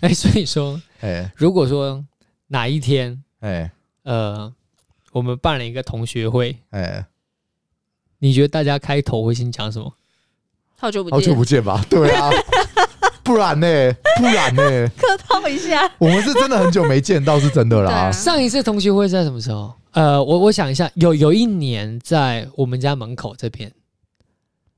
哎，所以说，哎，如果说哪一天，哎，呃，我们办了一个同学会，哎，你觉得大家开头会先讲什么？好久不见，好久不见吧？对啊，不然呢？不然呢？客套一下，我们是真的很久没见到，是真的啦。上一次同学会在什么时候？呃，我我想一下，有有一年在我们家门口这边。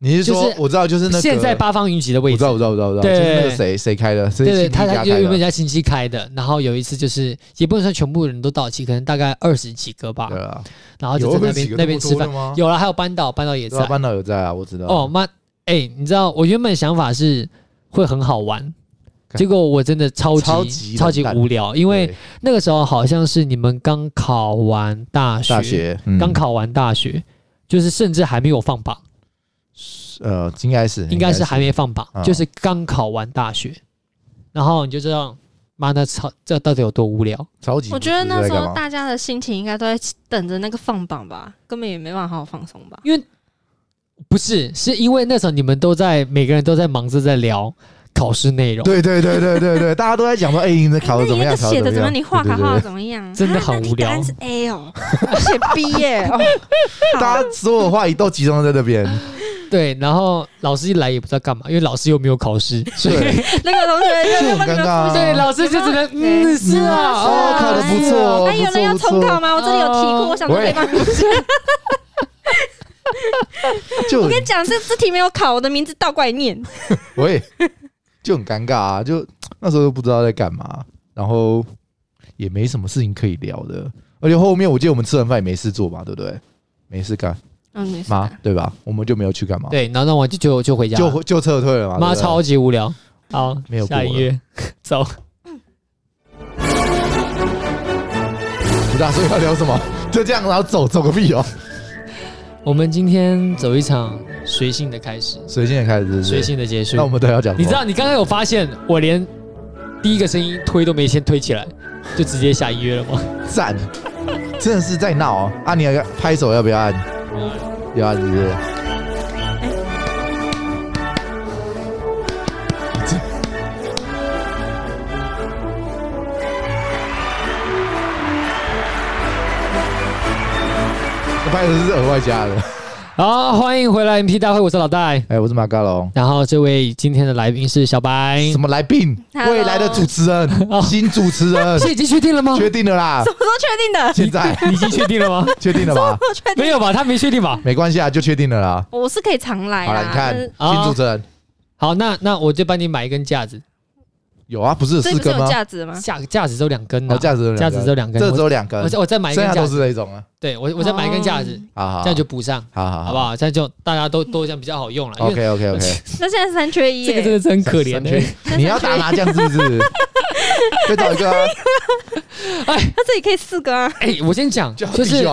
你是说我知道，就是那现在八方云集的位置，我知道，我知道，我知道，就是那个谁谁开的？对对，他他原本家亲戚开的，然后有一次就是也不能说全部人都到齐，可能大概二十几个吧。对啊，然后就在那边那边吃饭。有了，还有班导，班导也在，班导有在啊，我知道。哦，妈，哎，你知道我原本想法是会很好玩，结果我真的超级超级无聊，因为那个时候好像是你们刚考完大学，大学刚考完大学，就是甚至还没有放榜。呃，应该是，应该是还没放榜，嗯、就是刚考完大学，然后你就知道，妈的，超这到底有多无聊？超级。我觉得那时候大家的心情应该都在等着那个放榜吧，根本也没办法好好放松吧。因为不是，是因为那时候你们都在，每个人都在忙着在聊考试内容。对对对对对对，大家都在讲说，哎、欸，你的考的怎么样？写的怎么样？你画卡 画的怎么样？真的很无聊。答案是 A 哦，写 B 耶。哦、大家所有的话题都集中在这边。对，然后老师一来也不知道干嘛，因为老师又没有考试，所以 那个同学就很尴尬。对，老师就只能嗯，是啊，哦，考的不错。那有人要重考吗？我这里有题库，我想说没办法。就我跟你讲，这这题没有考，我的名字倒过来念。我也就很尴尬啊，就 那时候都不知道在干嘛，然后也没什么事情可以聊的，而且后面我记得我们吃完饭也没事做嘛，对不对？没事干。嗯，没妈，对吧？我们就没有去干嘛？对，然后那我就就就回家，就就撤退了嘛。妈超级无聊。好，没有下一页，走。不打算要聊什么？就这样，然后走，走个屁哦。我们今天走一场随性的开始，随性的开始，随性的结束。那我们都要讲。你知道，你刚刚有发现我连第一个声音推都没先推起来，就直接下音乐了吗？赞，真的是在闹哦。啊，你要拍手要不要按？有啊，是不是？拍的是额外加的。好，欢迎回来 MP 大会，我是老戴，哎，我是马嘎龙。然后这位今天的来宾是小白，什么来宾？未来的主持人，新主持人，是已经确定了吗？确定了啦。什么时候确定的？现在已经确定了吗？确定了吧？没有吧？他没确定吧？没关系啊，就确定了啦。我是可以常来。好了，你看新主持人。好，那那我就帮你买一根架子。有啊，不是有四根吗？架子吗？架架子只有两根呢。架子架子只有两根，这只有两根。我我再买一根架子，剩下都是那种啊。对，我我再买一根架子，好好，这样就补上，好好，好不好？这样就大家都都这样比较好用了。OK OK OK。那现在三缺一，这个真的是很可怜的。你要打麻将是不是？再找一个啊！哎，他这里可以四个啊！哎，我先讲，就是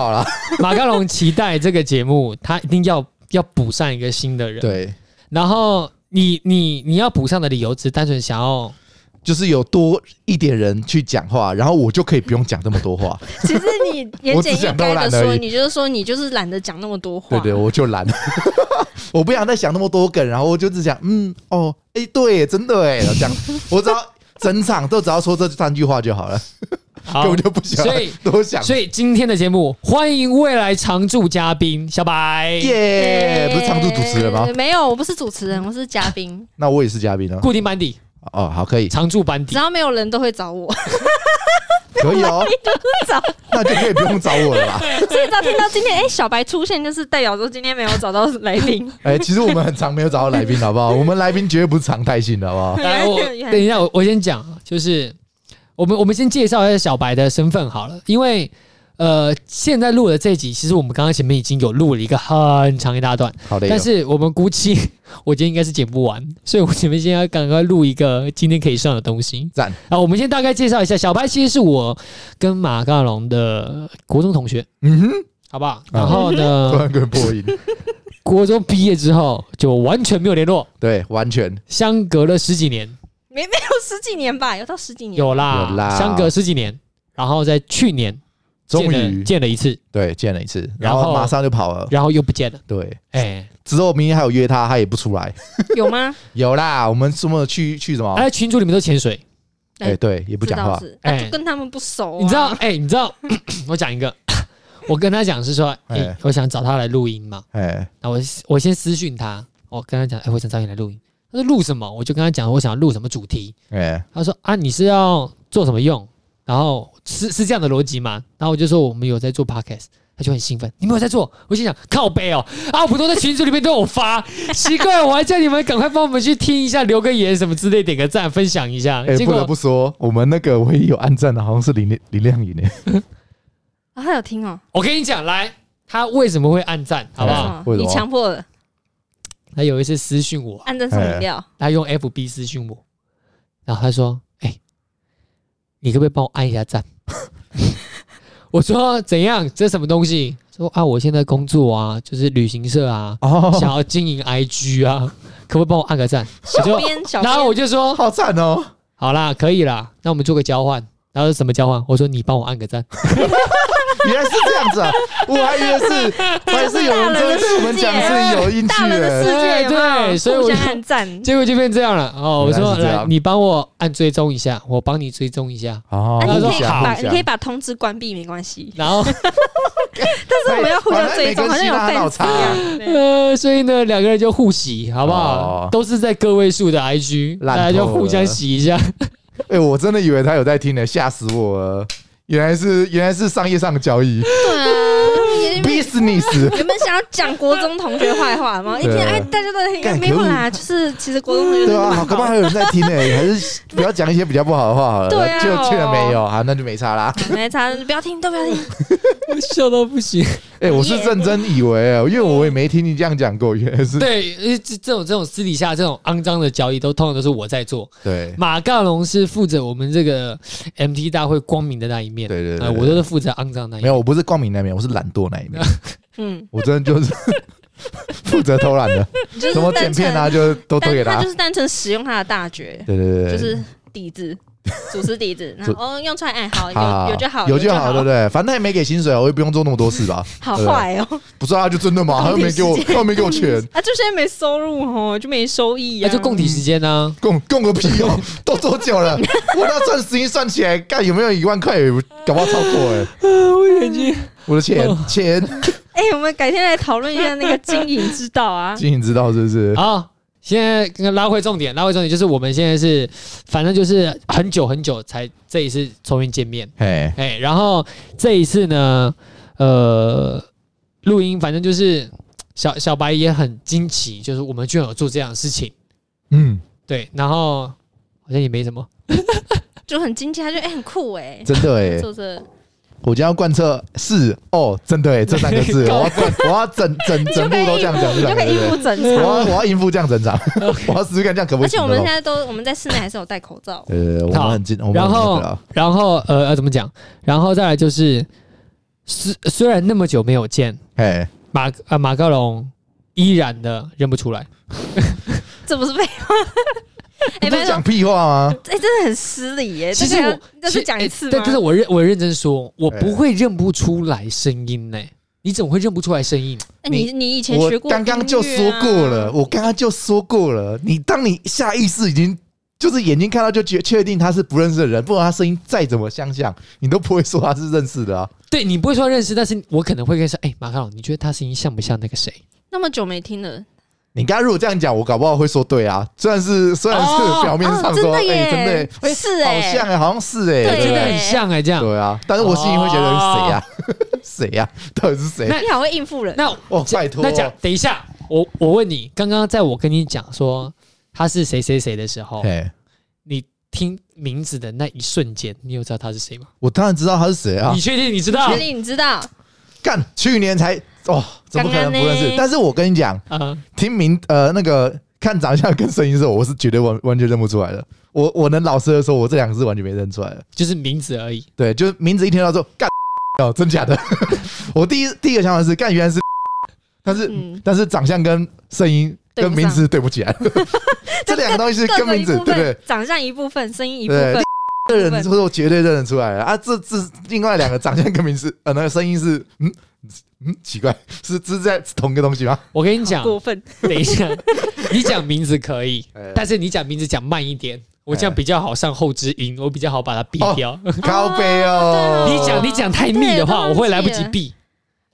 马嘎龙期待这个节目，他一定要要补上一个新的人。对，然后你你你要补上的理由，只是单纯想要。就是有多一点人去讲话，然后我就可以不用讲这么多话。其实你言简意赅的说，你就是说你就是懒得讲那么多话。对对，我就懒，我不想再想那么多梗，然后我就只想，嗯，哦，哎，对，真的哎，这样，我只要整场都只要说这三句话就好了，根本就不想多想。所以今天的节目，欢迎未来常驻嘉宾小白。耶，不是常驻主持人吗？没有，我不是主持人，我是嘉宾。那我也是嘉宾啊，固定班底。哦，好，可以常驻班底，只要没有人都会找我，可以哦，找，那就可以不用找我了吧？所以只要听到今天哎、欸、小白出现，就是代表说今天没有找到来宾。哎、欸，其实我们很常没有找到来宾，好不好？我们来宾绝对不是常态性的，好不好？来，我等一下，我我先讲，就是我们我们先介绍一下小白的身份好了，因为。呃，现在录的这集，其实我们刚刚前面已经有录了一个很长一大段，好的。但是我们估计，我今天应该是剪不完，所以我前面现在要赶快录一个今天可以上的东西。赞。啊，我们先大概介绍一下，小白其实是我跟马嘎龙的国中同学，嗯哼，好不好？然后呢，突然个破音。国中毕业之后就完全没有联络，对，完全相隔了十几年，没没有十几年吧？有到十几年？有啦，有啦，相隔十几年，然后在去年。终于见了一次，对，见了一次，然后马上就跑了，然后又不见了。对，哎，之后明天还有约他，他也不出来。有吗？有啦，我们什么去去什么？哎，群主里面都潜水。哎，对，也不讲话，哎，跟他们不熟。你知道？哎，你知道？我讲一个，我跟他讲是说，哎，我想找他来录音嘛。哎，那我我先私讯他，我跟他讲，哎，我想找你来录音。他说录什么？我就跟他讲，我想要录什么主题。哎，他说啊，你是要做什么用？然后是是这样的逻辑吗？然后我就说我们有在做 podcast。他就很兴奋，你们有在做？我心想靠背哦，啊，不都在群组里面都有发，奇怪，我还叫你们赶快帮我们去听一下，留个言什么之类，点个赞，分享一下。哎，不得不说，我们那个唯一有按赞的，好像是林林亮颖呢。啊，他有听哦。我跟你讲，来，他为什么会按赞？好不好？你强迫的。他有一次私讯我，按赞送饮料。他用 FB 私讯我，然后他说：“哎，你可不可以帮我按一下赞？” 我说怎样？这什么东西？说啊，我现在工作啊，就是旅行社啊，哦、想要经营 IG 啊，可不可以帮我按个赞？小编，小编，然后我就说好惨哦，好啦，可以啦，那我们做个交换。然后是什么交换？我说你帮我按个赞。原来是这样子啊！我还以为是，我还是有人在跟我们讲是有运气的，对对，所以我就按赞，结果就变这样了。哦，我说来，你帮我按追踪一下，我帮你追踪一下。哦，你可以把你可以把通知关闭，没关系。然后，但是我们要互相追踪，好像有粉丝一样。呃，所以呢，两个人就互洗，好不好？都是在个位数的 IG，大家就互相洗一下。哎，我真的以为他有在听呢，吓死我了！原来是原来是商业上的交易。对啊，business。你们想要讲国中同学坏话吗？一听哎，大家都在听，没有啦，就是其实国中同学。对啊，好，可能还有人在听呢，还是不要讲一些比较不好的话好了。对啊，就去了没有，啊，那就没差啦。没差，不要听，都不要听。我笑到不行。哎，我是认真以为，因为我也没听你这样讲过，原来是。对，因为这这种这种私底下这种肮脏的交易，都通常都是我在做。对，马尬龙是负责我们这个 MT 大会光明的那一面。对对对，我都是负责肮脏那一面。没有，我不是光明那一面，我是懒惰那一面。嗯，我真的就是 负责偷懒的，什么剪片啊，就都都给他。他就是单纯使用他的大绝。对对对，就是底子。主持笛子，然后用出来，哎，好，有有就好，有就好，对不对？反正他也没给薪水，我也不用做那么多事吧。好坏哦，不是啊，就真的吗？他又没给我，他又没给我钱，啊，就现在没收入哦，就没收益啊，就供体时间呢，供供个屁哦，都多久了？我那算时间算起来，干有没有一万块？搞不好超过哎。我眼睛，我的钱钱。哎，我们改天来讨论一下那个经营之道啊，经营之道是不是？好。现在拉回重点，拉回重点就是我们现在是，反正就是很久很久才这一次重新见面，哎哎，然后这一次呢，呃，录音反正就是小小白也很惊奇，就是我们居然有做这样的事情，嗯，对，然后好像也没什么，就很惊奇，他觉得哎很酷哎、欸，真的哎、欸，做这。我将要贯彻是哦，真的这三个字，我要整，我要整整 整部都这样讲，就可以应付整场。我要我要应付这样整场，我要试试看这样可不可以？而且我们现在都我们在室内还是有戴口罩。呃，我们很近。然后然后呃呃怎么讲？然后再来就是，虽虽然那么久没有见，哎，马啊马克龙依然的认不出来，这不是废话。你在讲屁话吗？哎，真的很失礼耶！其实我这是讲一次，但是我认我认真说，我不会认不出来声音呢。你怎么会认不出来声音？你你以前学过？我刚刚就说过了，我刚刚就说过了。你当你下意识已经就是眼睛看到就确确定他是不认识的人，不管他声音再怎么相像，你都不会说他是认识的啊。对，你不会说认识，但是我可能会跟说：“哎，马尬龙，你觉得他声音像不像那个谁？”那么久没听了。你刚刚如果这样讲，我搞不好会说对啊。虽然是虽然是表面上说，哎，真的，是好像哎，好像是哎，真的很像哎，这样对啊。但是我心里会觉得谁呀？谁呀？到底是谁？那你好会应付人。那哦，拜托。那讲，等一下，我我问你，刚刚在我跟你讲说他是谁谁谁的时候，你听名字的那一瞬间，你有知道他是谁吗？我当然知道他是谁啊。你确定你知道？确定你知道？干，去年才。哦，怎么可能不认识？但是我跟你讲，听名呃那个看长相跟声音的时候，我是绝对完完全认不出来的。我我能老实的说，我这两个字完全没认出来的，就是名字而已。对，就是名字一听到之后，干哦，真假的？我第一第一个想法是干，原来是，但是但是长相跟声音跟名字对不起来，这两个东西是跟名字对不对？长相一部分，声音一部分，个人说我绝对认得出来啊！这这另外两个长相跟名字呃那个声音是嗯。嗯，奇怪，是是在同一个东西吗？我跟你讲，过分。等一下，你讲名字可以，但是你讲名字讲慢一点，我这样比较好上后知音，我比较好把它避掉。靠北哦，你讲你讲太密的话，我会来不及避。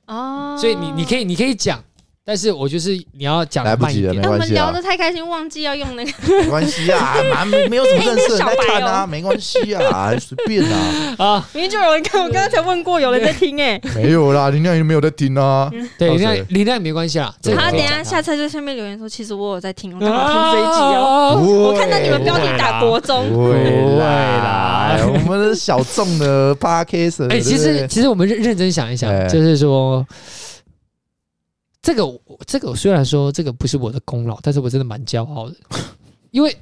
哦，所以你你可以你可以讲。但是我就是你要讲来不及了，没关系。我们聊得太开心，忘记要用那个。没关系啊，蛮没有什么认识的在看啊，没关系啊，随便啊。啊，明明就有人看，我刚刚才问过，有人在听哎。没有啦，林亮也没有在听啊。对，林亮林亮没关系啊。他等下下次在下面留言说，其实我有在听，我刚好听这一集哦。我看到你们标题打国中，不会啦，我们是小众的 Podcast。哎，其实其实我们认认真想一想，就是说。这个这个虽然说这个不是我的功劳，但是我真的蛮骄傲的，因为。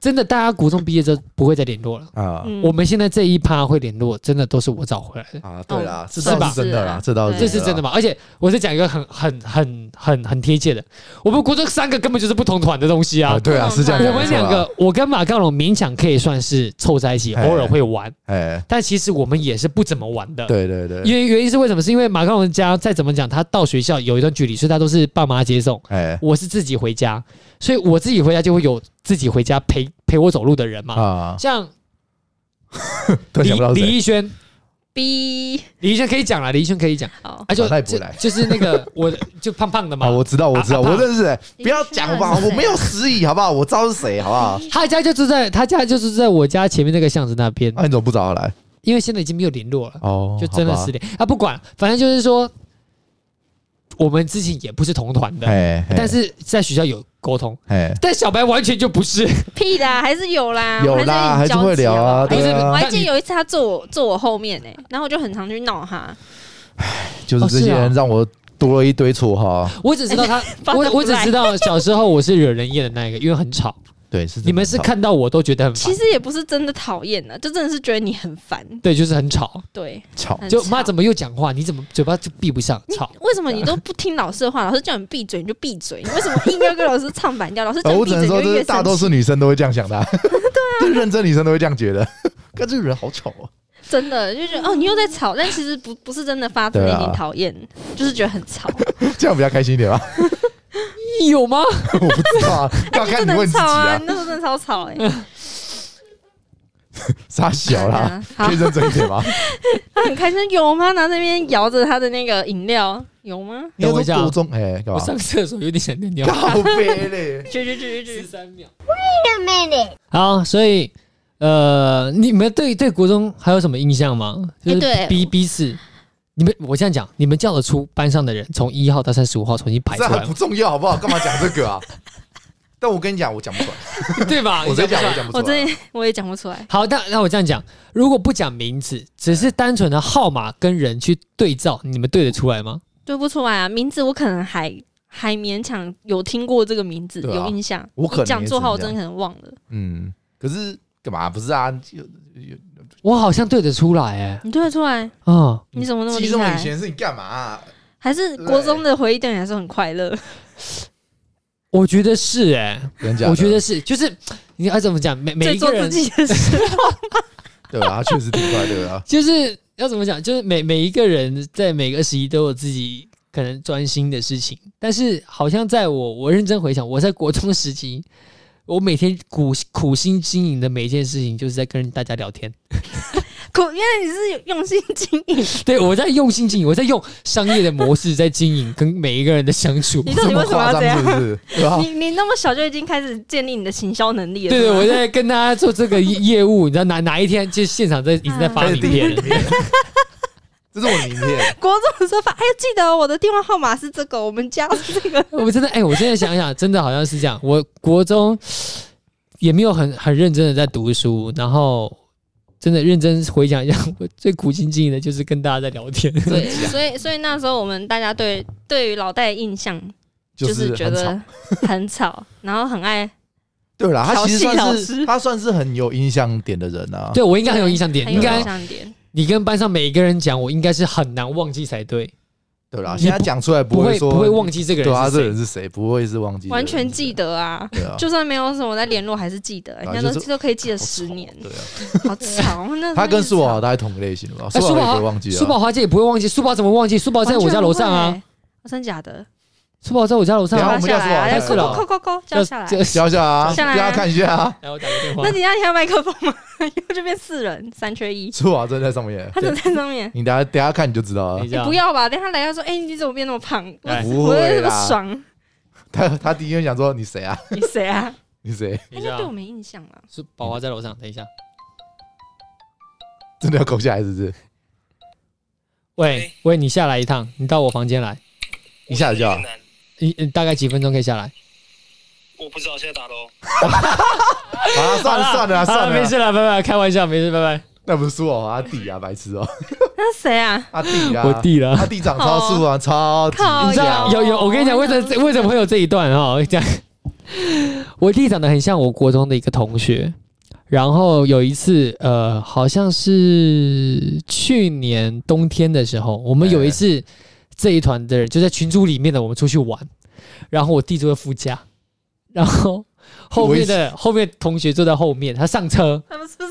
真的，大家国中毕业之后不会再联络了啊！我们现在这一趴会联络，真的都是我找回来的啊！对啦，这是真的啦，这倒是这是真的嘛？而且我是讲一个很很很很很贴切的，我们国中三个根本就是不同团的东西啊！对啊，是这样。我们两个，我跟马刚龙勉强可以算是凑在一起，偶尔会玩，哎，但其实我们也是不怎么玩的。对对对，因为原因是为什么？是因为马刚龙家再怎么讲，他到学校有一段距离，所以他都是爸妈接送，哎，我是自己回家，所以我自己回家就会有自己回家陪。陪我走路的人嘛，啊，像 李李逸轩，B 李逸轩可以讲了，李逸轩可以讲，好，他就就是那个我就胖胖的嘛，我知道我知道我认识，不要讲吧，我没有失忆，好不好？我知道是谁，好不好？他家就住在他家就住在我家前面那个巷子那边，那你怎么不找他来？因为现在已经没有联络了，哦，就真的失联啊，不管，反正就是说。我们之前也不是同团的，但是在学校有沟通，哎但小白完全就不是，屁的，还是有啦，有啦，还是会聊啊。不是，我还记得有一次他坐我坐我后面呢，然后我就很常去闹他。唉，就是这些人让我多了一堆绰号。我只知道他，我我只知道小时候我是惹人厌的那一个，因为很吵。对，是你们是看到我都觉得很烦，其实也不是真的讨厌呢，就真的是觉得你很烦。对，就是很吵。对，吵就妈怎么又讲话？你怎么嘴巴就闭不上？吵？为什么你都不听老师的话？老师叫你闭嘴你就闭嘴，你为什么硬要跟老师唱反调？老师讲闭嘴就越生气。大多数女生都会这样想的，对啊，认真女生都会这样觉得。看，这个人好吵啊。真的就觉得哦，你又在吵，但其实不不是真的发自内心讨厌，就是觉得很吵。这样比较开心一点吧。有吗？我不知道啊，要看你问自己啊。那时候真的超吵哎，傻小啦，可以认真一点吗？他很开心，有吗？拿那边摇着他的那个饮料，有吗？等我一下，哎，我上厕所有点想尿尿。靠北嘞，去去去去，十三秒。Wait a minute。好，所以呃，你们对对国中还有什么印象吗？就是彼彼此。你们，我这样讲，你们叫得出班上的人从一号到三十五号重新排出来？这很不重要，好不好？干嘛讲这个啊？但我跟你讲，我讲不出来，对吧？我真讲，我讲不出来。我这我也讲不出来。好，那那我这样讲，如果不讲名字，只是单纯的号码跟人去对照，你们对得出来吗？对不出来啊！名字我可能还还勉强有听过这个名字，有印象。我可能讲座号，我真的可能忘了。嗯，可是干嘛？不是啊，有有。我好像对得出来，哎，你对得出来？嗯，你怎么那么厉害？记这么以前是你干嘛？还是国中的回忆对你来说很快乐？我觉得是，哎，我觉得是，就是你要怎么讲？每每一个人，对吧？确实挺快乐啊。就是要怎么讲？就是每每一个人在每个时期都有自己可能专心的事情，但是好像在我我认真回想，我在国中时期。我每天苦苦心经营的每一件事情，就是在跟大家聊天。苦，因为你是用心经营。对，我在用心经营，我在用商业的模式在经营跟每一个人的相处。你到底为什么要这样？你你那么小就已经开始建立你的行销能力了？对对，我在跟大家做这个业务。你知道哪哪一天就现场在一直在发名片。这是我的名片。国中的时候发，哎，记得我的电话号码是这个，我们家是这个。我真的，哎，我现在想想，真的好像是这样。我国中也没有很很认真的在读书，然后真的认真回想一下，我最苦心经营的就是跟大家在聊天。对，所以所以那时候我们大家对对于老戴的印象就是觉得很吵，然后很爱。对啦，他其实算是他算是很有印象点的人啊。对，我应该很有印象点，应该。点。你跟班上每一个人讲，我应该是很难忘记才对，对啦。现在讲出来不会说不会忘记这个人，对啊，这个人是谁？不会是忘记，完全记得啊。对啊，就算没有什么在联络，还是记得，人家都都可以记得十年。对啊，好吵。那他跟苏宝华大概同个类型的吧？苏宝华不会忘记，苏宝华姐也不会忘记。苏宝怎么忘记？苏宝在我家楼上啊。真假的？书宝在我家楼上，然后我们叫书宝在四楼，扣扣扣，叫下来，叫下来看一下啊。来，我打个电话。那你要开麦克风吗？因为这边四人，三缺一。书宝真的在上面，他怎么在上面？你等下等下看你就知道了。你不要吧，等下来他说，哎，你怎么变那么胖？我不会啦，爽。他他第一个想说你谁啊？你谁啊？你谁？应该对我没印象了。是宝华在楼上，等一下。真的要扣下来是不是？喂喂，你下来一趟，你到我房间来。一下子就。你大概几分钟可以下来？我不知道，现在打喽。啊，算了算了算了，没事了，拜拜，开玩笑，没事，拜拜。那不是我阿弟啊，白痴哦。那谁啊？阿弟啊，我弟了。阿弟长超速啊，超级。你知道有有，我跟你讲，为什么为什么会有这一段啊？我讲，我弟长得很像我国中的一个同学。然后有一次，呃，好像是去年冬天的时候，我们有一次这一团的人就在群组里面的，我们出去玩，然后我弟坐在副驾，然后后面的后面同学坐在后面，他上车，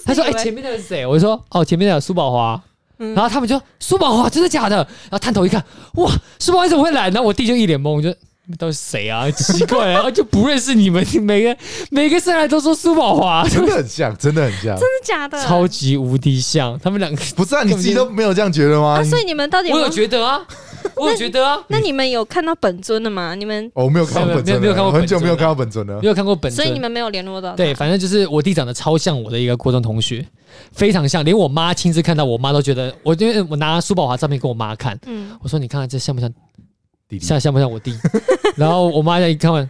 他说：“哎，前面那个是谁？”我说：“哦，前面的苏宝华。”然后他们就：“苏宝华真的假的？”然后探头一看，哇，苏宝华怎么会来？然后我弟就一脸懵，我就。都是谁啊？奇怪啊，就不认识你们。每个每个上来都说苏宝华，真的很像，真的很像，真的假的？超级无敌像，他们两个不是啊？你自己都没有这样觉得吗？所以你们到底？我有觉得啊，我有觉得啊。那你们有看到本尊的吗？你们我没有看到本尊，没有看过很久没有看到本尊了，没有看过本尊，所以你们没有联络到。对，反正就是我弟长得超像我的一个国中同学，非常像，连我妈亲自看到，我妈都觉得我因为我拿苏宝华照片给我妈看，嗯，我说你看看这像不像？像像不像我弟？然后我妈一看完，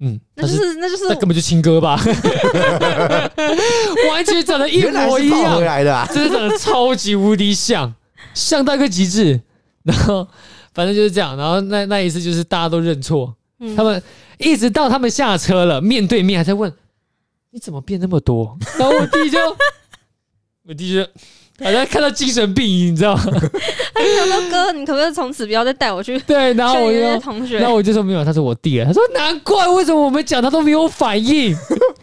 嗯，那就是那就是那根本就亲哥吧，完全长得一模一样，回来的啊，真的长得超级无敌像，像到一个极致。然后反正就是这样。然后那那一次就是大家都认错，他们一直到他们下车了，面对面还在问你怎么变那么多？然后我弟就，我弟就。好像看到精神病，你知道吗？他就想说：“哥，你可不可以从此不要再带我去？”对，然后我就同学，然后我就说没有，他是我弟。他说：“难怪为什么我们讲他都没有反应，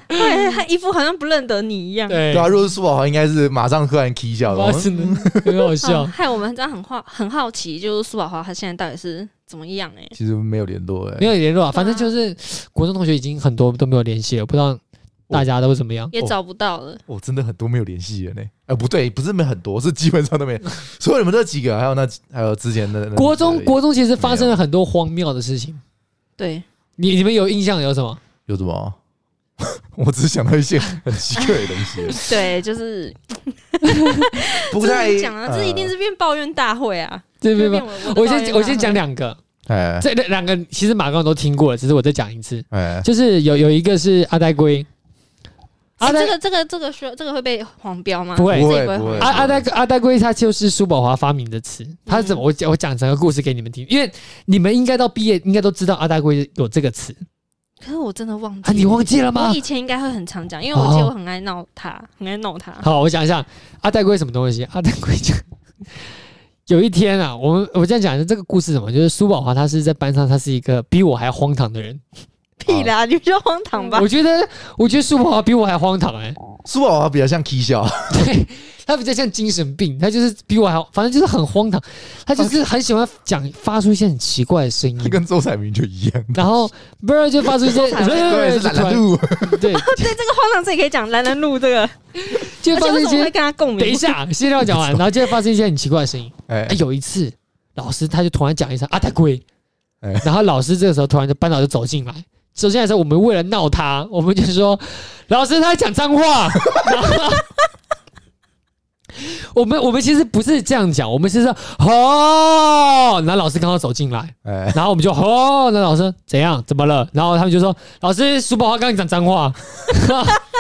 对，他一副好像不认得你一样。”对，对啊，如果是苏宝华，应该是马上突然 k 笑了，真的很好笑。害我们这样很好很好奇，就是苏宝华他现在到底是怎么样？哎，其实没有联络，哎，没有联络啊，反正就是国中同学已经很多都没有联系了，不知道。大家都怎么样？也找不到了。哦，真的很多没有联系人呢。哎，不对，不是没很多，是基本上都没。除了你们这几个，还有那还有之前的国中，国中其实发生了很多荒谬的事情。对，你你们有印象有什么？有什么？我只是想到一些很奇怪的东西。对，就是 不太讲啊，这一定是变抱怨大会啊。对对对，我先我先讲两个。哎，这两个其实马刚都听过了，只是我再讲一次。哎，就是有有一个是阿呆龟。啊，这个这个这个说这个会被黄标吗？不会，不会，不会。阿阿呆阿呆龟，它就是苏宝华发明的词。他怎么？我我讲整个故事给你们听，因为你们应该到毕业应该都知道阿呆龟有这个词。可是我真的忘记。啊，你忘记了吗？我以前应该会很常讲，因为我记得我很爱闹他，很爱闹他。好，我想一下阿呆龟什么东西。阿呆龟讲，有一天啊，我们我这样讲的这个故事什么？就是苏宝华他是在班上，他是一个比我还荒唐的人。屁啦！你比较荒唐吧？我觉得，我觉得苏宝华比我还荒唐哎、欸。苏宝华比较像 K 笑，对，他比较像精神病，他就是比我还，反正就是很荒唐。他就是很喜欢讲，发出一些很奇怪的声音。他 跟周彩明就一样。然后不是就发出一些，对，对，是蓝蓝路。对，对，这个荒唐自己可以讲蓝蓝路这个，就发生一些会跟他共鸣。等一下，先让我讲完，然后就会发生一些很奇怪的声音。哎，有一次老师他就突然讲一声啊太贵，然后老师这个时候突然就班长就走进来。首先来说，我们为了闹他，我们就说老师他在讲脏话。我们我们其实不是这样讲，我们是说哦，然后老师刚刚走进来，然后我们就哦，那老师怎样？怎么了？然后他们就说老师苏宝华刚刚讲脏话，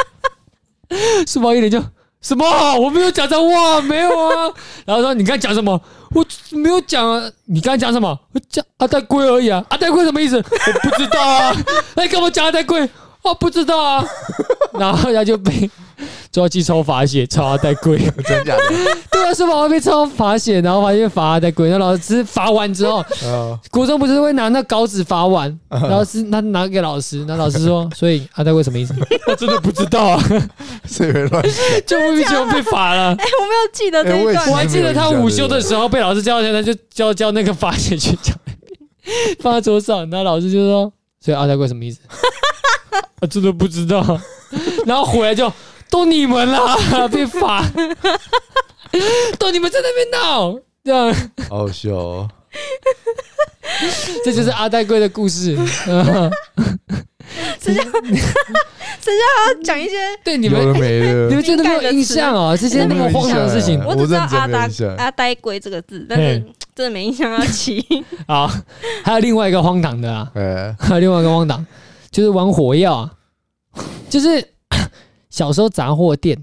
苏宝一脸就。什么？我没有讲脏话，没有啊。然后说你刚才讲什么？我没有讲啊。你刚才讲什么？我讲阿呆龟而已啊。阿呆龟什么意思？我不知道啊。那你干嘛讲阿呆龟？我不知道啊。然后他就被。抓去抽罚写，抽阿呆龟，真的假的？对啊，是宝宝被抽罚写，然后发现罚阿呆龟。那老师罚完之后，国中不是会拿那稿纸罚完，然后是他拿给老师，那老师说，所以阿呆龟什么意思？我真的不知道啊，谁会乱写？就莫名其妙被罚了。哎，我没有记得这一段，我还记得他午休的时候被老师叫起来，他就叫叫那个罚写去讲。放在桌上，然后老师就说：“所以阿呆贵什么意思？”我真的不知道。然后回来就都你们啦，被罚，都你们在那边闹，这样。好笑哦。这就是阿呆龟的故事。剩下，剩下要讲一些对你们，你们真的没有印象哦？这些那么荒唐的事情，我只知道阿呆阿呆龟这个字，但是真的没印象要起。好，还有另外一个荒唐的啊，还有另外一个荒唐，就是玩火药啊，就是小时候杂货店。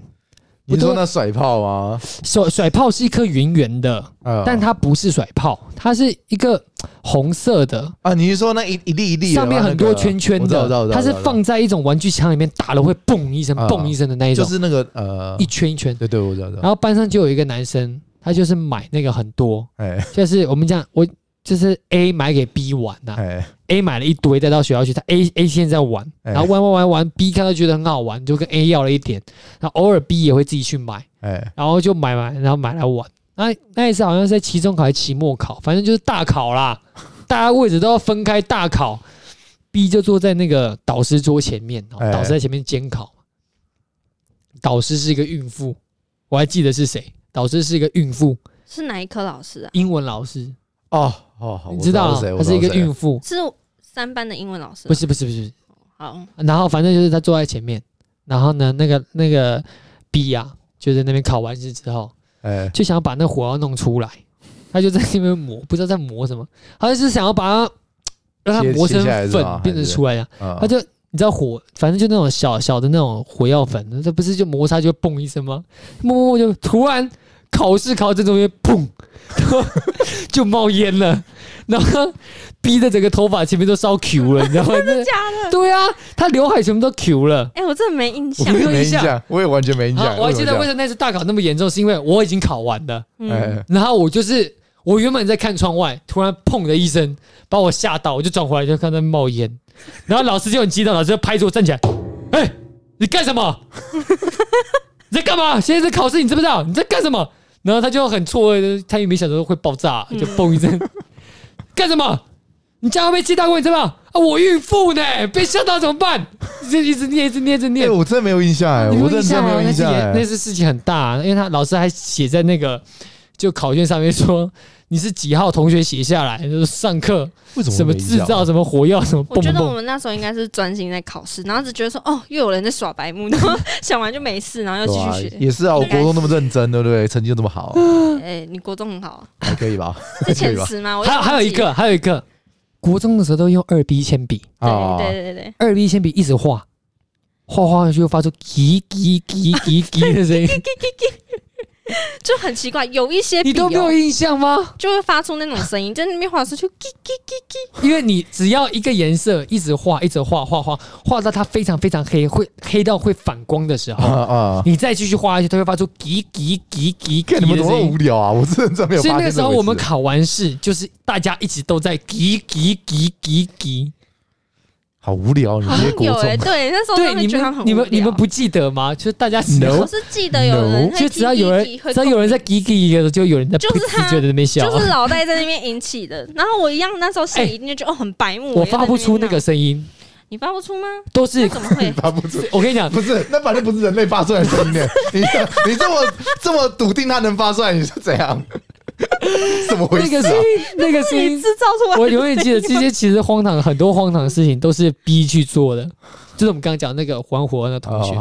你说那甩炮吗？甩甩炮是一颗圆圆的，但它不是甩炮，它是一个红色的啊。你是说那一一粒一粒上面很多圈圈的？它是放在一种玩具枪里面，打了会嘣一声，嘣一声的那一种。就是那个呃，一圈一圈。对对，我知道。然后班上就有一个男生，他就是买那个很多，哎，就是我们讲我。就是 A 买给 B 玩呐、啊、A 买了一堆带到学校去，他 A A 现在玩，然后玩玩玩玩，B 看到觉得很好玩，就跟 A 要了一点，然后偶尔 B 也会自己去买，然后就买买，然后买来玩。那那一次好像是在期中考还是期末考，反正就是大考啦，大家位置都要分开大考，B 就坐在那个导师桌前面，导师在前面监考，导师是一个孕妇，我还记得是谁，导师是一个孕妇，是哪一科老师啊？英文老师哦。哦，你知道，她是一个孕妇，是三班的英文老师。不是不是不是，好。然后反正就是他坐在前面，然后呢，那个那个 B 呀，就在那边考完试之后，哎，就想要把那火药弄出来，他就在那边磨，不知道在磨什么，好像是想要把它让它磨成粉，变成出来呀。他就你知道火，反正就那种小小的那种火药粉，这不是就摩擦就嘣一声吗？摸摸就突然考试考这中间砰。就冒烟了，然后逼的整个头发前面都烧 Q 了，你知道吗？真的假的？对啊，他刘海全部都 Q 了。哎，我真的没印象，没有印象，我也完全没印象。我还记得为什么那次大考那么严重，是因为我已经考完了，嗯，然后我就是我原本在看窗外，突然砰的一声把我吓到，我就转回来就看到冒烟，然后老师就很激动，老师就拍桌站起来，哎，你干什么？你在干嘛？现在在考试，你知不知道？你在干什么？然后他就很错愕，他也没想到会爆炸，就嘣一声，干什么？你家会被记大过，你知道吗？啊，我孕妇呢，被吓到怎么办？就一直念，一直念，一直念。我真的没有印象哎，我真的没有印象。那次事情很大，因为他老师还写在那个就考卷上面说。你是几号同学写下来？就是上课什么制造什么火药什么？我觉得我们那时候应该是专心在考试，然后只觉得说哦，又有人在耍白目，然后 想完就没事，然后又继续学。也是啊，我国中那么认真，对不对？成绩又这么好。哎，你国中很好，还可以吧？是前十吗？还有还有一个，还有一个，国中的时候都用二 B 铅笔。对对对对，二 B 铅笔一直画，画画上去又发出叽叽叽叽叽的声音。就很奇怪，有一些你都没有印象吗？就会发出那种声音，在那边画出去，叽叽叽叽。因为你只要一个颜色一直画，一直画画画，画到它非常非常黑，会黑到会反光的时候，啊啊、你再继续画下去，它会发出叽叽叽叽叽。你们多无聊啊！我真的没有。所以那个时候我们考完试，就是大家一直都在叽叽叽叽叽。好无聊，你们有哎，对，那时候对你们你们你们不记得吗？就是大家我是记得有人，就只要有人只要有人在叽叽一个，就有人在就是他就在那边笑，就是脑袋在那边引起的。然后我一样那时候心里一定就觉得哦很白目，我发不出那个声音，你发不出吗？都是怎么会 发不出？我跟你讲，不是那反正不是人类发出来的声音，你你这么这么笃定他能发出来，你是怎样？怎么回事？那个声音，那个是你制造出来。我永远记得这些，其实荒唐很多荒唐的事情都是逼去做的。就是我们刚刚讲那个还活的同学，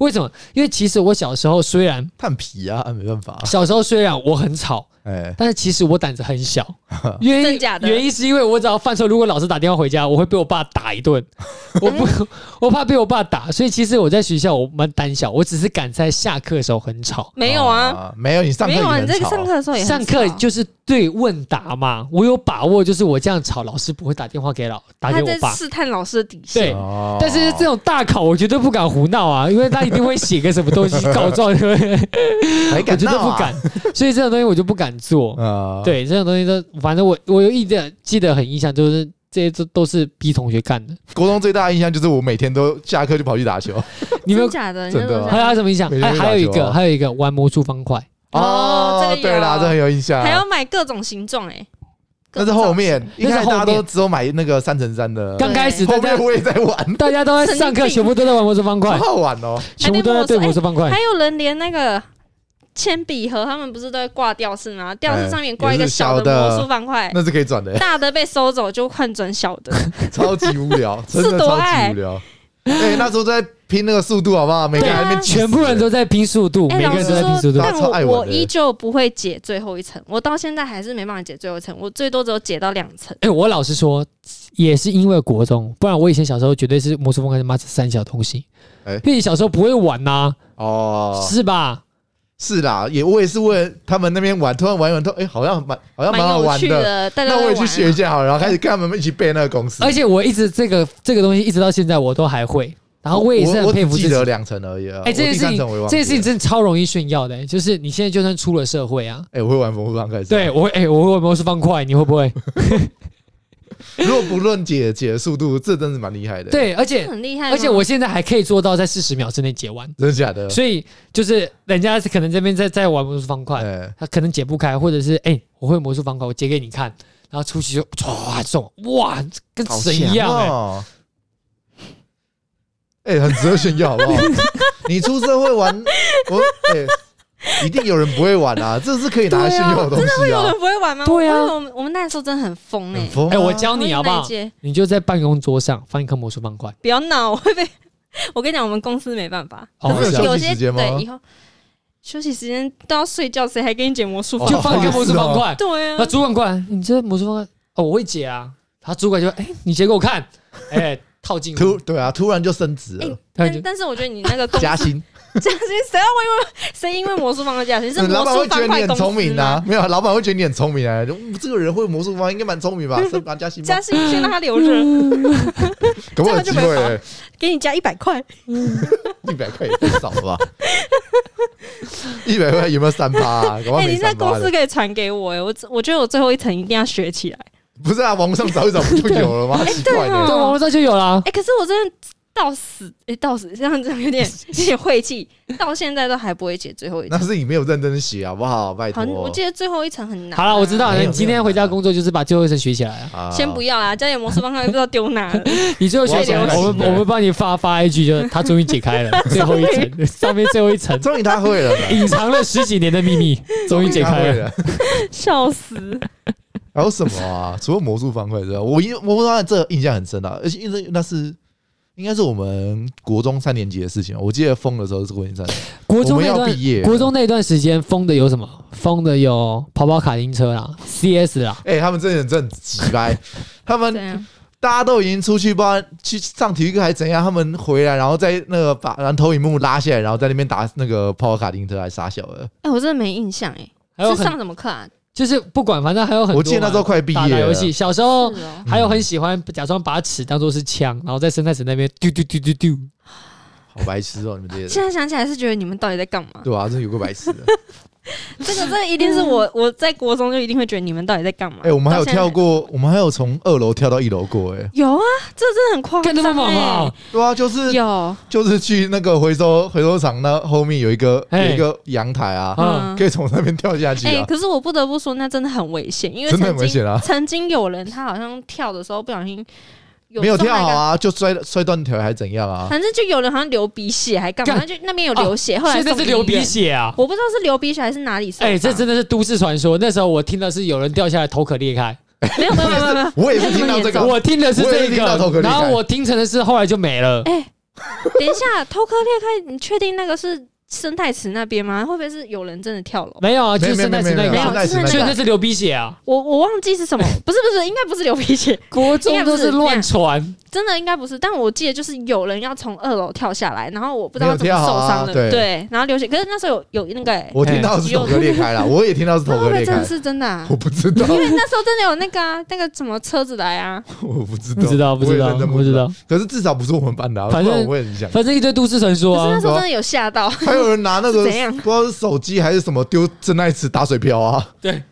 为什么？因为其实我小时候虽然叛皮啊，没办法。小时候虽然我很吵。哎，但是其实我胆子很小，原因原因是因为我只要犯错，如果老师打电话回家，我会被我爸打一顿，我不我怕被我爸打，所以其实我在学校我蛮胆小，我只是敢在下课的时候很吵。没有啊，没有，你上课没有啊，你在上课的时候也上课就是对问答嘛，我有把握，就是我这样吵，老师不会打电话给老打给我爸，试探老师的底线。对，但是这种大考我绝对不敢胡闹啊，因为他一定会写个什么东西 告状，对不对？我绝对不敢，所以这种东西我就不敢。做啊，对这种东西都，反正我我有一点记得很印象，就是这些都都是逼同学干的。国中最大的印象就是我每天都下课就跑去打球。你们假的？真的？还有什么印象？还还有一个，还有一个玩魔术方块。哦，这个对啦，这很有印象。还要买各种形状哎。那是后面，一开始大家都只有买那个三乘三的。刚开始大家我也在玩，大家都在上课，全部都在玩魔术方块，好好玩哦，全部都在对魔术方块。还有人连那个铅笔盒，他们不是都会挂吊饰吗？吊饰上面挂一个小的魔术方块，那是可以转的。大的被收走就换转小的，超级无聊，真的超级无聊。哎，那时候在拼那个速度，好不好？每个人全部人都在拼速度，每个人都在拼速度。但我我依旧不会解最后一层，我到现在还是没办法解最后一层，我最多只有解到两层。哎，我老实说，也是因为国中，不然我以前小时候绝对是魔术方块他妈三小东西。哎，因为你小时候不会玩呐，哦，是吧？是啦，也我也是为了他们那边玩，突然玩一玩，突然哎，好像蛮好像蛮好玩的，那我也去学一下好了，然后开始跟他们一起背那个公式。而且我一直这个这个东西一直到现在我都还会，然后我也是很佩服自己。记得两层而已啊！哎，这件事情这件事情真的超容易炫耀的，就是你现在就算出了社会啊，哎，我会玩魔术方块，对我会哎，我会玩魔术方块，你会不会？如果不论解解的速度，这真是蛮厉害的。对，而且很厉害，而且我现在还可以做到在四十秒之内解完，真的假的？所以就是人家是可能这边在在玩魔术方块，他可能解不开，或者是哎，我会魔术方块，我解给你看，然后出去就唰中，哇，跟神一样哎，哎，很值得炫耀，好不好？你出社会玩我哎。一定有人不会玩啊！这是可以拿来炫耀的东西啊！真的会有人不会玩吗？对啊，我们我们那时候真的很疯哎！哎，我教你好不好？你就在办公桌上放一颗魔术方块。不要闹，我会被 我跟你讲，我们公司没办法。可是有些对以后休息时间都要睡觉，谁还给你解魔术方块？就放一颗魔术方块。对啊，那主管过来，你这魔术方块哦，我会解啊。他主管就哎，你解给我看，哎，套进突对啊，突然就升职了。但但是我觉得你那个加薪。加薪？谁要因为谁因为魔术方块加薪？是老板会觉得你很聪明啊？没有，老板会觉得你很聪明啊。这个人会魔术方应该蛮聪明吧？是吧？加薪？加薪先让他留着，这样就没了。给你加一百块，一百块也太少了吧？一百块有没有三趴？哎，你在公司可以传给我哎，我我觉得我最后一层一定要学起来。不是啊，网上找一找不就有了吗？奇怪的，对，网上就有了。哎，可是我真的。到死哎，到死这样这样有点有点晦气，到现在都还不会解最后一层。那是你没有认真写好不好？拜托。我记得最后一层很难。好了，我知道了你今天回家工作就是把最后一层学起来啊。先不要啦，家里魔术方块不知道丢哪。你最后学起来，我们我们帮你发发一句，就是他终于解开了 最后一层，上面最后一层，终于他会了，隐藏了十几年的秘密终于解开了，笑死。还有什么啊？除了魔术方块之外，我印魔术方块这印象很深啊，而且因为那是。应该是我们国中三年级的事情。我记得封的时候是国中三年级，国中那段毕业，国中那段时间封的有什么？封的有跑跑卡丁车啦，CS 啦。哎、欸，他们真的真挤掰，他们大家都已经出去，不知道去上体育课还是怎样，他们回来，然后在那个把然后投影幕拉下来，然后在那边打那个跑跑卡丁车，还傻小的。哎、欸，我真的没印象哎、欸，是上什么课啊？就是不管，反正还有很多。我记得那时候快毕业了。打游戏，小时候还有很喜欢假装把尺当做是枪，然后在生态池那边丢丢丢丢丢。好白痴哦，你们这些人。现在想起来是觉得你们到底在干嘛？对啊，这有个白痴的。这个，这个一定是我，我在国中就一定会觉得你们到底在干嘛？哎，我们还有跳过，我们还有从二楼跳到一楼过，哎，有啊，这真的很夸张，干那么猛，对啊，就是有，就是去那个回收回收厂那后面有一个有一个阳台啊，嗯，可以从那边跳下去。哎，可是我不得不说，那真的很危险，因为真的很危险啊，曾经有人他好像跳的时候不小心。没有跳好啊，就摔摔断腿还是怎样啊？反正就有人好像流鼻血，还干嘛？就那边有流血，后来现在是流鼻血啊！我不知道是流鼻血还是哪里。哎，这真的是都市传说。那时候我听的是有人掉下来头壳裂开，没有没有没有 没有，我也是听到这个，我听的是这个，然后我听成的是后来就没了。哎，等一下，头壳裂开，你确定那个是？生态池那边吗？会不会是有人真的跳楼？没有啊，就是生态池那边，所以那是流鼻血啊！我我忘记是什么，不是不是，应该不是流鼻血，国中都是乱传，真的应该不是。但我记得就是有人要从二楼跳下来，然后我不知道怎么受伤的，对，然后流血。可是那时候有有那个，我听到是头壳裂开了，我也听到是头壳裂开，真的是真的，我不知道，因为那时候真的有那个啊，那个什么车子来啊，我不知道，不知道，不知道，不知道。可是至少不是我们班的，反正我也很想，反正一堆都市传说啊。那时候真的有吓到，还有人拿那个。不知道是手机还是什么丢真爱池打水漂啊？对，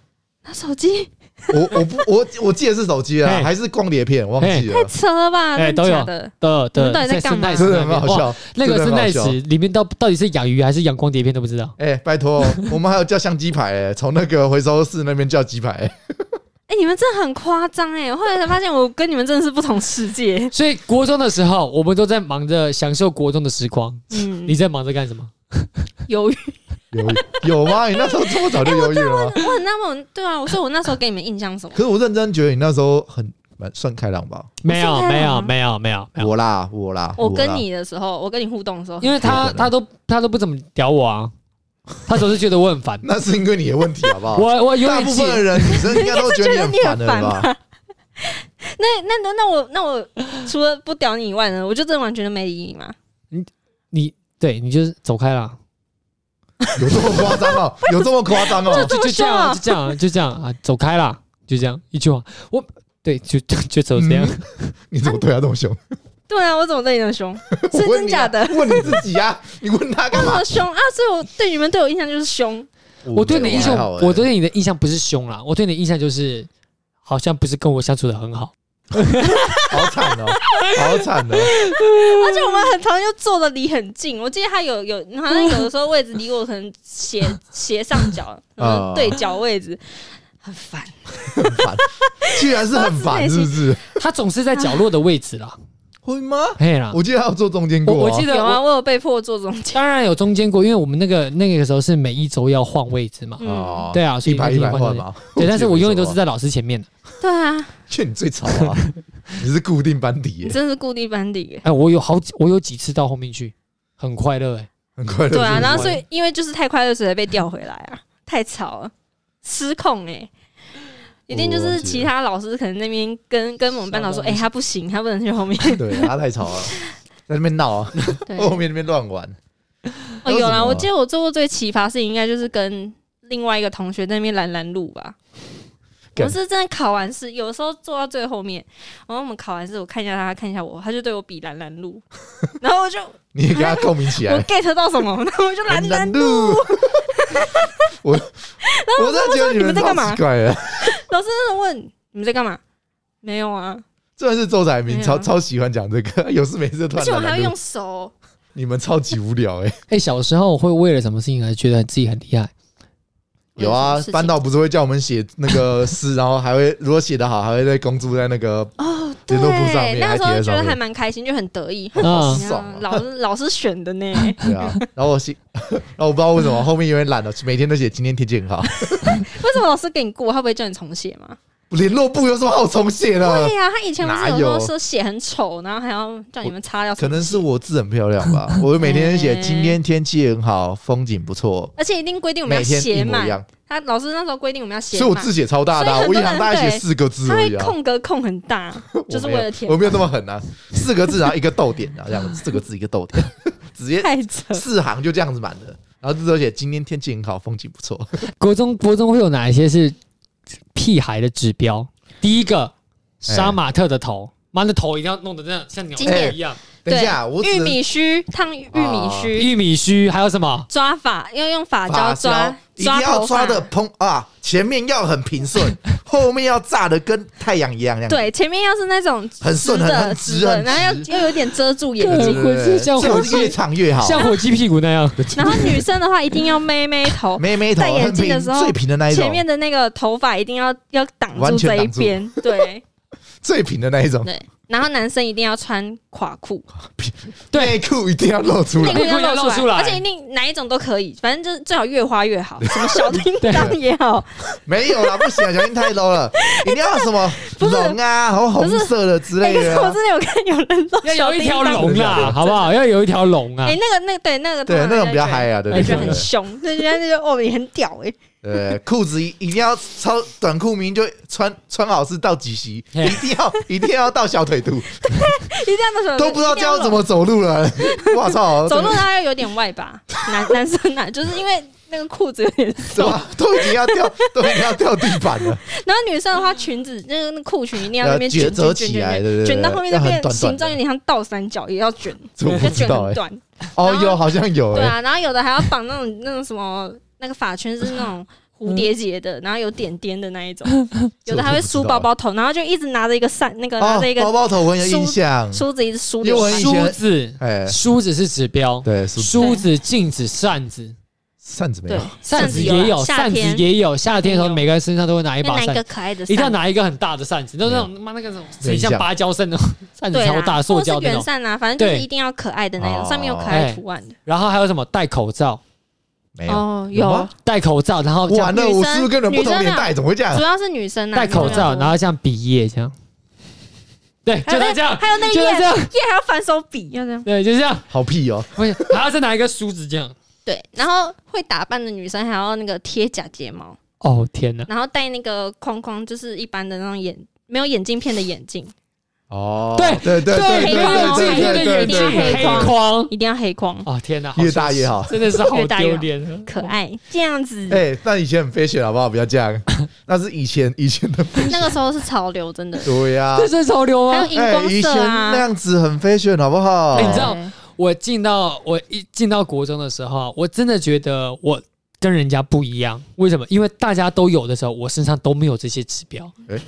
拿手机。我我不我我记得是手机啊，还是光碟片？忘记了。太扯了吧？哎，都有的，都有。你们到底在干嘛？真的很好笑。那个是奈池里面到到底是养鱼还是养光碟片都不知道。哎，拜托，我们还有叫相机牌哎，从那个回收室那边叫机牌。哎，你们真的很夸张哎！后来才发现，我跟你们真的是不同世界。所以国中的时候，我们都在忙着享受国中的时光。嗯，你在忙着干什么？犹豫。有有吗？你那时候这么早就犹豫了吗？我很纳闷，对啊，我说我那时候给你们印象什么？可是我认真觉得你那时候很蛮算开朗吧？没有，没有，没有，没有，我啦，我啦。我跟你的时候，我跟你互动的时候，因为他他都他都不怎么屌我啊。他总是觉得我很烦，那是因为你的问题，好不好？我我有大部分的人女生应该都觉得你很烦吧？那那那那我那我除了不屌你以外呢，我就真的完全都没理你嘛？你你对你就是走开了，有这么夸张哦？有这么夸张哦？就就这样就这样就这样啊，走开了，就这样一句话，我对就就就走这样，你怎么对他这么凶？对啊，我怎么对你那么凶？是真假的？问你自己啊，你问他干嘛？凶啊！所以我对你们对我印象就是凶。我对你的印象，我对你的印象不是凶啦，我对你的印象就是好像不是跟我相处的很好。好惨哦，好惨哦！而且我们很常又坐的离很近，我记得他有有好像有的时候位置离我可能斜 斜上角，对角位置，很烦，很烦，居然是很烦，是不是？他总是在角落的位置啦。会吗？嘿啦，我记得他有坐中间过。我记得有啊，我有被迫坐中间。当然有中间过，因为我们那个那个时候是每一周要换位置嘛。哦，对啊，一排一排换嘛。对，但是我永远都是在老师前面的。对啊，劝你最吵啊！你是固定班底耶，真是固定班底。哎，我有好几，我有几次到后面去，很快乐哎，很快乐。对啊，然后所以因为就是太快乐，所以被调回来啊，太吵了，失控哎。一定就是其他老师可能那边跟跟我们班长说，哎，他不行，他不能去后面。对，他太吵了，在那边闹啊，后面那边乱玩。哦，有啦，我记得我做过最奇葩事情，应该就是跟另外一个同学在那边拦拦路吧。我是真的考完试，有时候坐到最后面，然后我们考完试，我看一下他，看一下我，他就对我比拦拦路，然后我就你也给他共鸣起来，我 get 到什么，然后我就拦拦路。我，我在觉得你们在干嘛？老师问你们在干嘛？没有啊。这是周载明，超超喜欢讲这个，有事没事突然。而且我还要用手。你们超级无聊哎！哎，小时候会为了什么事情而觉得自己很厉害？有啊，班导不是会叫我们写那个诗，然后还会如果写得好，还会在公诸在那个哦联络簿上面。那个时候觉得还蛮开心，就很得意，很爽。老师老师选的呢。对啊，然后我心，然后我不知道为什么后面有点懒了，每天都写今天天气很好。为什么老师给你过？他不会叫你重写吗？联络簿有什么好重写的？对呀，他以前不是有时候说写很丑，然后还要叫你们擦掉。可能是我字很漂亮吧，我每天写今天天气很好，风景不错。而且一定规定我们要写满。他老师那时候规定我们要写，所以我字写超大的，我一行大概写四个字而已。空格空很大，就是为了填。我没有那么狠啊，四个字然后一个逗点啊，这样子四个字一个逗点，直接四行就这样子满了。然后字都写今天天气很好，风景不错。国中国中会有哪一些是屁孩的指标？第一个，杀马特的头，妈的头一定要弄得这样，像鸟类一样。等一下，我玉米须烫玉米须，玉米须还有什么？抓法要用发胶抓，一定要抓的蓬啊，前面要很平顺，后面要炸的跟太阳一样样。对，前面要是那种很顺很直的，然后要要有点遮住眼睛，像火越长越好，像火鸡屁股那样。然后女生的话一定要妹妹头，妹妹头，戴眼镜的时候最平的那一种，前面的那个头发一定要要挡住这一边，对，最平的那一种。对。然后男生一定要穿垮裤，对，内裤一定要露出来，内裤要露出来，而且一定哪一种都可以，反正就是最好越花越好，什么小叮当也好。没有啦，不行啊，小叮当太 low 了，一定要什么龙啊，然后红色的之类的。我真的有看有人说要有一条龙啦，好不好？要有一条龙啊。哎，那个那个对那个对那种比较嗨啊，对，觉得很凶，就觉得那个哦你很屌哎。呃，裤子一一定要超短裤，明就穿穿好是到几席，一定要 一定要到小腿肚，一定要到小腿肚都不知道教怎么走路了，我操！走路他要有点外八，男男生男，就是因为那个裤子有点松，都已经要掉，都已经要掉地板了。然后女生的话，裙子那个那裤裙一定要那边卷折起来，卷到后面那边形状有点像倒三角，也要卷，要卷很短。哦，有好像有，对啊，然后有的还要绑那种那种什么。那个发圈是那种 蝴蝶结的，然后有点点的那一种，有的还会梳包包头，然后就一直拿着一个扇，那个拿着一个包包头，我有印象。梳子一直梳，梳子，哎，梳子是指标，对，梳子、镜子、扇子，扇子没有，扇子也有，扇子也有。夏天的时候，每个人身上都会拿一把扇。子，一定要拿一个很大的扇子，都那种妈那个什么，很像芭蕉扇那种扇子，超大，塑胶的那种。圆扇啊，反正就是一定要可爱的那种，上面有可爱图案的。然后还有什么？戴口罩？没有，有戴口罩，然后完了，我是不是跟人不同年代？怎么会这样？主要是女生戴口罩，然后像比耶这样。对，就这样，还有那个叶，叶还要反手比，要这样。对，就这样，好屁哦！还要再拿一个梳子这样。对，然后会打扮的女生还要那个贴假睫毛。哦天哪！然后戴那个框框，就是一般的那种眼没有眼镜片的眼镜。哦，对对对对，黑框哦，一定要黑框，一定要黑框。哦天哪，越大越好，真的是好丢脸，可爱这样子。哎，但以前很 fashion 好不好？不要这样，那是以前以前的，那个时候是潮流，真的。对呀，这是潮流啊！还有荧光色啊，那样子很 fashion 好不好？哎，你知道？我进到我一进到国中的时候，我真的觉得我跟人家不一样。为什么？因为大家都有的时候，我身上都没有这些指标。欸、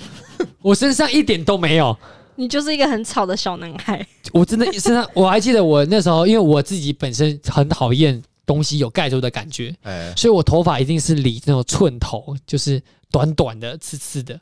我身上一点都没有。你就是一个很吵的小男孩。我真的身上，我还记得我那时候，因为我自己本身很讨厌东西有盖住的感觉，欸、所以我头发一定是理那种寸头，就是短短的、刺刺的。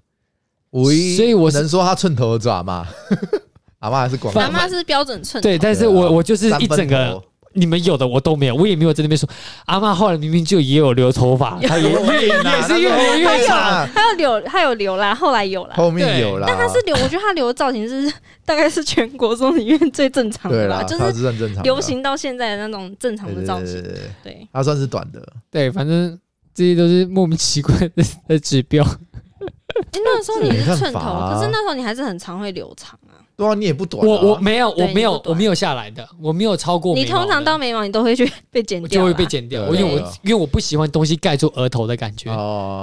喂所以我能说他寸头的爪吗？阿妈还是广，阿妈是标准寸。对，但是我我就是一整个，你们有的我都没有，我也没有在那边说。阿妈后来明明就也有留头发，她也也是越留越长。她有留，她有留啦，后来有啦，后面有啦。但她是留，我觉得她留的造型是大概是全国中里面最正常的吧，就是流行到现在的那种正常的造型。对，她算是短的。对，反正这些都是莫名其妙的指标。那时候你是寸头，可是那时候你还是很常会留长。对啊，你也不短。我我没有，我没有，我没有下来的，我没有超过。你通常到眉毛，你都会去被剪掉，就会被剪掉。因为我因为我不喜欢东西盖住额头的感觉，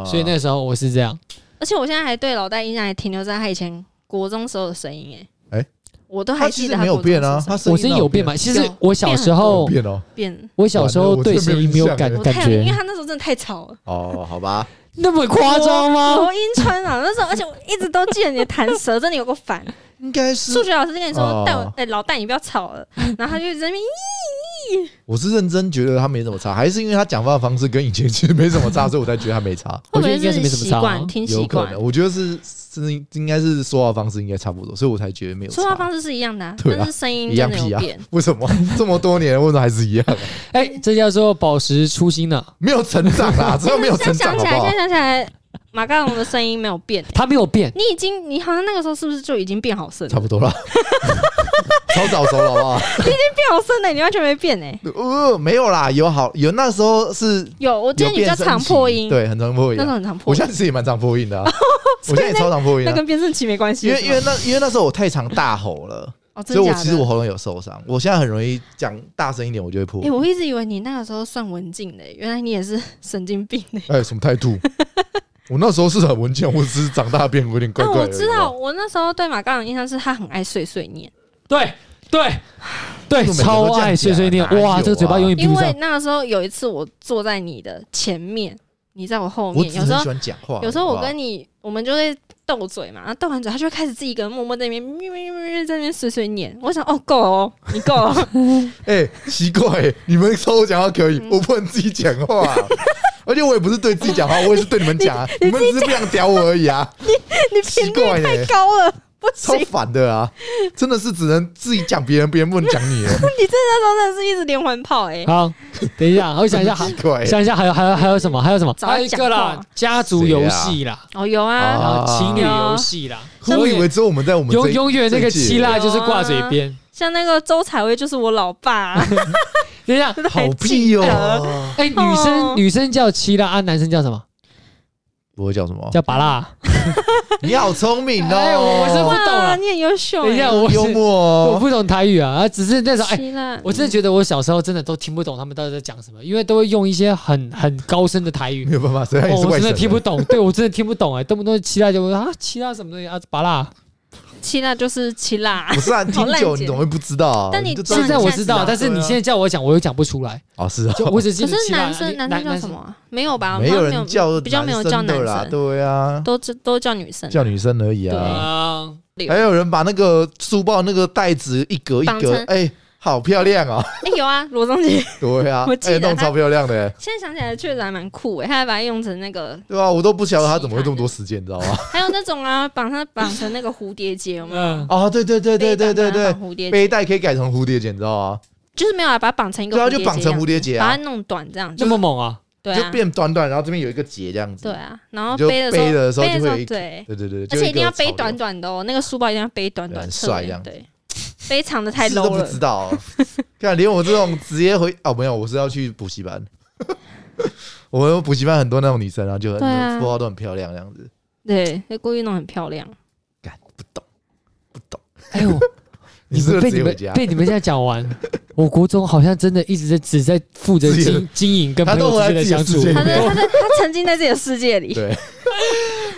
所以那个时候我是这样。而且我现在还对老戴印象还停留在他以前国中时候的声音，哎哎，我都还记得他没有变啊，他我声音有变吗？其实我小时候变哦，变。我小时候对声音没有感感觉，因为他那时候真的太吵了。哦，好吧。那么夸张吗？罗英川啊，那时候，而且我一直都记得你的弹舌，真的有个烦。应该是数学老师跟你说，带我哎，老戴你不要吵了，然后他就在那边。我是认真觉得他没怎么差，还是因为他讲话的方式跟以前其实没什么差，所以我才觉得他没差。我觉得应该是没什么差，挺习惯。我觉得是是应该是说话方式应该差不多，所以我才觉得没有。说话方式是一样的，啊但是声音一样没有变。为什么这么多年为什么还是一样？哎，这叫做保持初心呢，没有成长啊，只有没有成长。想起来，现在想起来。马刚龙的声音没有变，他没有变。你已经，你好像那个时候是不是就已经变好声？差不多了，超早熟了，好不好？你已经变好深了，你完全没变哎。呃，没有啦，有好有那时候是有，我觉得你比较常破音，对，很常破音，那时候很常破。我现在自己蛮常破音的，我现在也超常破音。那跟变声期没关系，因为因为那因为那时候我太常大吼了，所以我其实我喉咙有受伤。我现在很容易讲大声一点，我就会破。哎，我一直以为你那个时候算文静的，原来你也是 神经病的。哎，什么态度？我那时候是很文静，我只是长大变有点怪怪的。我知道，我那时候对马刚的印象是他很爱碎碎念。对对对，超爱碎碎念。哇，这个嘴巴永远闭上。因为那个时候有一次，我坐在你的前面，你在我后面。有时候喜欢讲话。有时候我跟你，我们就会斗嘴嘛，然后斗完嘴，他就会开始自己一个人默默在那边咪咪咪在那边碎碎念。我想，哦，够了哦，你够了。哎，奇怪，你们说我讲话可以，我不能自己讲话。而且我也不是对自己讲话，我也是对你们讲啊。你们只是不想屌我而已啊。你你频率太高了，不行。超反的啊！真的是只能自己讲别人，别人不能讲你。你这那时候真的是一直连环炮哎。好，等一下，我想一下，想一下还有还有还有什么？还有什么？还有一个啦，家族游戏啦。哦，有啊。然后情侣游戏啦。我以为只有我们在我们永永远那个七腊就是挂嘴边。像那个周采薇就是我老爸。等一下，好屁哦！哎，女生女生叫七腊啊，男生叫什么？不会叫什么？叫巴拉。你好聪明哦！我是不懂了，你很优秀。等一下，我幽默，我不懂台语啊，只是那时候哎，我真的觉得我小时候真的都听不懂他们到底在讲什么，因为都会用一些很很高深的台语。没有办法，我真的听不懂。对，我真的听不懂哎，动不动期待就啊，期待什么东西啊，芭乐。七辣就是七辣，不是啊？听久你怎么会不知道？但你现在我知道，但是你现在叫我讲，我又讲不出来。哦，是啊，我只记得。可是男生男生叫什么？没有吧？没有人叫，比较没有叫男生。对啊，都都叫女生，叫女生而已啊。还有人把那个书包那个袋子一格一格，哎。好漂亮哦！哎，有啊，罗中杰，对啊，我记得弄超漂亮的。现在想起来确实还蛮酷哎，他还把它用成那个，对啊，我都不晓得他怎么会这么多时间，你知道吗？还有那种啊，绑它绑成那个蝴蝶结，有没有？哦，对对对对对对对，蝴蝶背带可以改成蝴蝶结，你知道吗？就是没有啊，把它绑成一个，对啊，就绑成蝴蝶结，把它弄短这样，这么猛啊？对，就变短短，然后这边有一个结这样子。对啊，然后背的时候，背的时候对对对对，而且一定要背短短的哦，那个书包一定要背短短，帅这样。对。非常的太 low 了，都不知道。看，连我这种直接回哦，没有，我是要去补习班。我们补习班很多那种女生啊，就很符号都很漂亮，这样子。对，那故意弄很漂亮。干，不懂，不懂。哎呦，你是被你们被你们这样讲完，我国中好像真的一直在只在负责经经营跟朋友之间的相处。他在他在他沉浸在自己的世界里。对。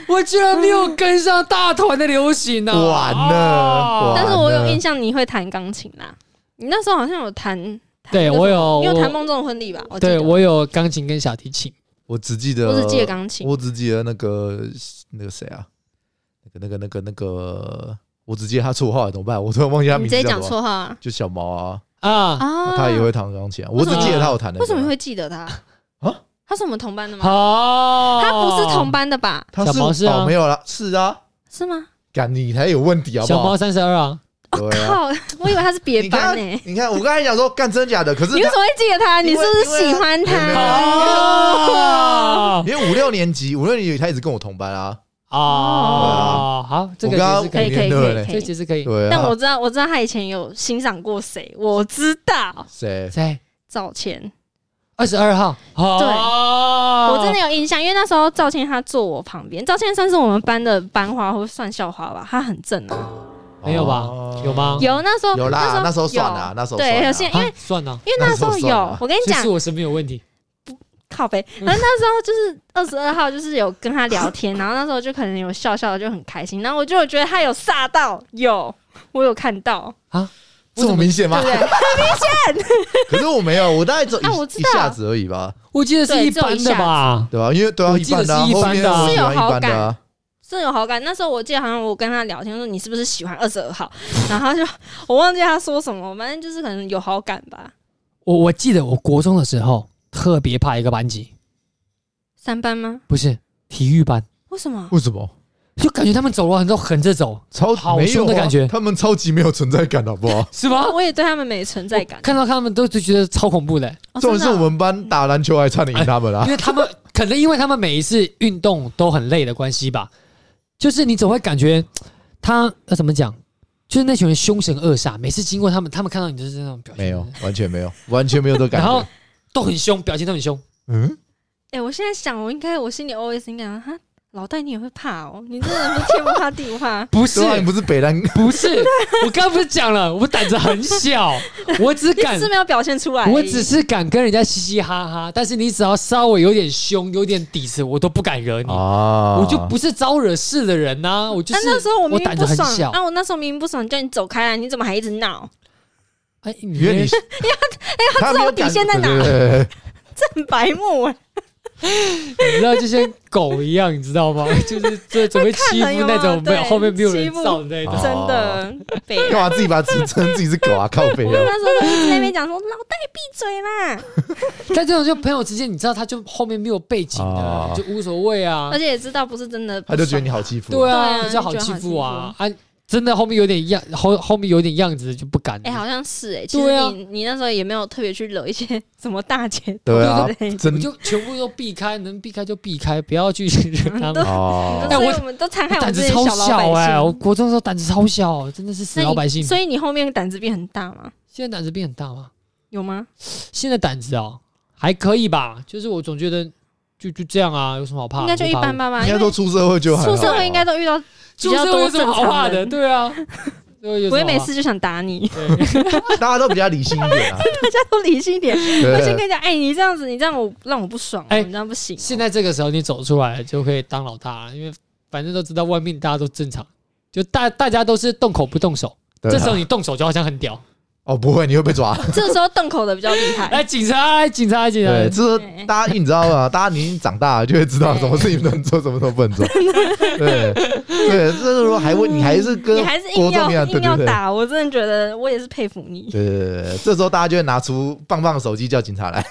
我居然没有跟上大团的流行呢，完了！但是我有印象你会弹钢琴啦，你那时候好像有弹，对我有，你有弹《梦中的婚礼》吧？对我有钢琴跟小提琴，我只记得，我只记得钢琴，我只记得那个那个谁啊，那个那个那个那个，我只记得他绰号怎么办？我突然忘记他名字。你直接讲绰号啊？就小毛啊啊，他也会弹钢琴啊，我只记得他有弹的。为什么你会记得他啊？他是我们同班的吗？他不是同班的吧？他小毛是啊，没有了，是啊，是吗？干你才有问题啊！小毛三十二啊！我靠，我以为他是别班呢。你看，我刚才讲说干真假的，可是你为什么会记得他？你是不是喜欢他？因为五六年级，五六年级他一直跟我同班啊。哦，好，这个可以可以可以，这其实可以。但我知道，我知道他以前有欣赏过谁，我知道谁谁赵倩。二十二号，对，我真的有印象，因为那时候赵倩她坐我旁边，赵倩算是我们班的班花或算校花吧，她很正啊，没有吧？有吗？有，那时候有啦，那时候算了，那时候对，有些因为算了，因为那时候有，我跟你讲，是我身边有问题，不靠北，反正那时候就是二十二号，就是有跟他聊天，然后那时候就可能有笑笑的，就很开心，然后我就觉得他有煞到，有，我有看到。啊。这么明显吗？对，很明显。可是我没有，我大概只一下子而已吧。我记得是一般的吧，对吧？因为都要一般的，一般的，是有好感，是有好感。那时候我记得好像我跟他聊天说，你是不是喜欢二十二号？然后他就我忘记他说什么，反正就是可能有好感吧。我我记得我国中的时候特别怕一个班级，三班吗？不是体育班。为什么？为什么？就感觉他们走路很都横着走，超好凶的感觉。他们超级没有存在感，好不好？是吗？我也对他们没存在感，看到他们都就觉得超恐怖的。重点是我们班打篮球还差点赢他们啦，因为他们可能因为他们每一次运动都很累的关系吧，就是你总会感觉他要怎么讲，就是那群人凶神恶煞，每次经过他们，他们看到你就是那种表情，没有，完全没有，完全没有的感觉，然后都很凶，表情都很凶。嗯，哎，我现在想，我应该我心里 always 应该他。老戴，你也会怕哦？你这人是天不怕地不怕？不是，你不是北南，不是。我刚刚不是讲了，我胆子很小，我只敢是没有表现出来。我只是敢跟人家嘻嘻哈哈，但是你只要稍微有点凶，有点底子，我都不敢惹你。我就不是招惹事的人呐，我就是。那时候我明明不爽，啊，我那时候明明不爽，叫你走开啊，你怎么还一直闹？哎，因为你，哎呀，哎，他知道我底线在哪？真白目哎。你知道就像狗一样，你知道吗？就是这准备欺负那种没有后面没有人罩的那种，真的。干嘛自己把自己称自己是狗啊？靠北啊！那时候一直在那边讲说：“老戴闭嘴啦！”但这种就朋友之间，你知道，他就后面没有背景的，就无所谓啊。而且也知道不是真的，他就觉得你好欺负。对啊，比较好欺负啊啊！真的后面有点样，后后面有点样子就不敢。哎，好像是哎，其实你你那时候也没有特别去惹一些什么大姐，对啊，真就全部都避开，能避开就避开，不要去惹他们。哦，哎，我们都残害我们这些小老百姓。哎，我国中的时候胆子超小，真的是死老百姓。所以你后面胆子变很大吗？现在胆子变很大吗？有吗？现在胆子哦还可以吧，就是我总觉得就就这样啊，有什么好怕？应该就一般般吧。应该都出社会就出社会应该都遇到。出社会有什么好怕的？对啊，我也每次就想打你。大家都比较理性一点啊，大家都理性一点。我先跟你讲，哎，你这样子，你这样我让我不爽，哎，你这样不行。现在这个时候你走出来就可以当老大了，因为反正都知道外面大家都正常，就大大家都是动口不动手。这时候你动手就好像很屌哦，不会，你会被抓。这时候洞口的比较厉害。来，警察，来，警察，警察。对，这是大家你知道吗？大家你已经长大了，就会知道什么事情能做，什么都不能做。对对，这时候还问你还是跟你还是硬要硬要打，我真的觉得我也是佩服你。对对对，这时候大家就会拿出棒棒手机叫警察来，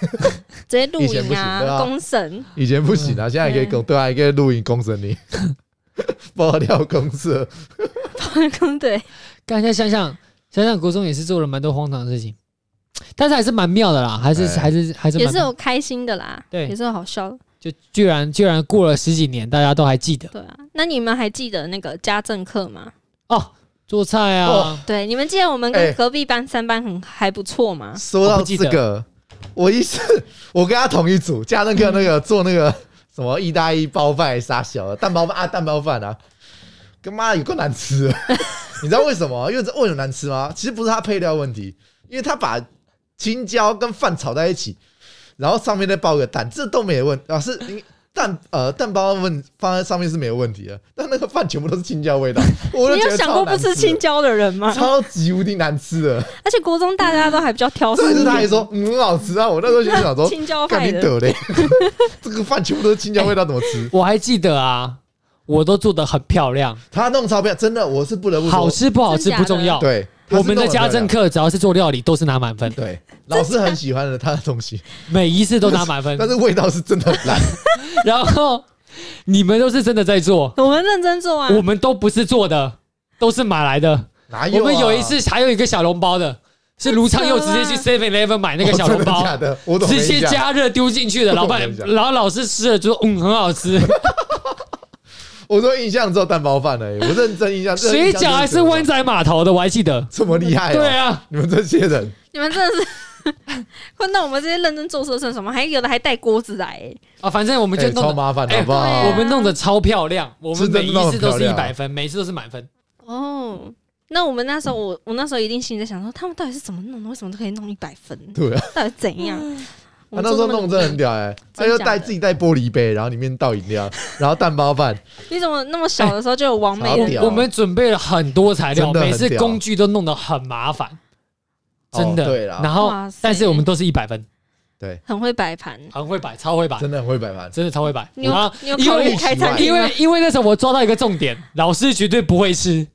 直接录影啊，公审。以前不行啊，现在可以公，对啊，可以录影公审你，爆料公社，爆料公对。刚才想想。想想国中也是做了蛮多荒唐的事情，但是还是蛮妙的啦，还是还是还是也是有开心的啦，对，也是有好笑的。就居然居然过了十几年，大家都还记得。对啊，那你们还记得那个家政课吗？哦，做菜啊，对，你们记得我们跟隔壁班三班很还不错吗？说到这个，我一次我跟他同一组，家政课那个做那个什么意大利包饭啥小的蛋包饭啊，蛋包饭啊，跟妈有够难吃。你知道为什么？因为这为什么难吃吗？其实不是它配料问题，因为它把青椒跟饭炒在一起，然后上面再包个蛋，这都没有问题啊。是蛋呃蛋包问放在上面是没有问题的，但那个饭全部都是青椒味道。我你有想过不吃青椒的人吗？超级无敌难吃的，而且国中大家都还比较挑食。但是他还说嗯很好吃啊，我那时候就想说 青椒派的，这个饭全部都是青椒味道，怎么吃？我还记得啊。我都做的很漂亮，他弄超漂亮，真的，我是不得不说，好吃不好吃不重要。对，我们的家政课只要是做料理都是拿满分。对，老师很喜欢的他的东西，每一次都拿满分，但是味道是真的很烂。然后你们都是真的在做，我们认真做啊，我们都不是做的，都是买来的。哪有？我们有一次还有一个小笼包的，是卢昌佑直接去 Seven Eleven 买那个小笼包，直接加热丢进去的。老板，然后老师吃了就说嗯很好吃。我说印象只有蛋包饭而已，我认真印象。水饺还是湾仔码头的，我还记得这么厉害。对啊，你们这些人，你们真的是 混到我们这些认真做事的算什么？还有的还带锅子来啊！反正我们就弄超麻烦，好不好？我们弄得超漂亮，我们每一次都是一百分，每次都是满分。哦，那我们那时候，我我那时候一定心里在想说，他们到底是怎么弄的？为什么都可以弄一百分？对啊，到底怎样？他那时候弄真的很屌哎，他就带自己带玻璃杯，然后里面倒饮料，然后蛋包饭。你怎么那么小的时候就有完美？我们准备了很多材料，每次工具都弄得很麻烦，真的。然后但是我们都是一百分，对，很会摆盘，很会摆，超会摆，真的很会摆盘，真的超会摆。你有你有考虑开餐厅？因为因为那时候我抓到一个重点，老师绝对不会吃。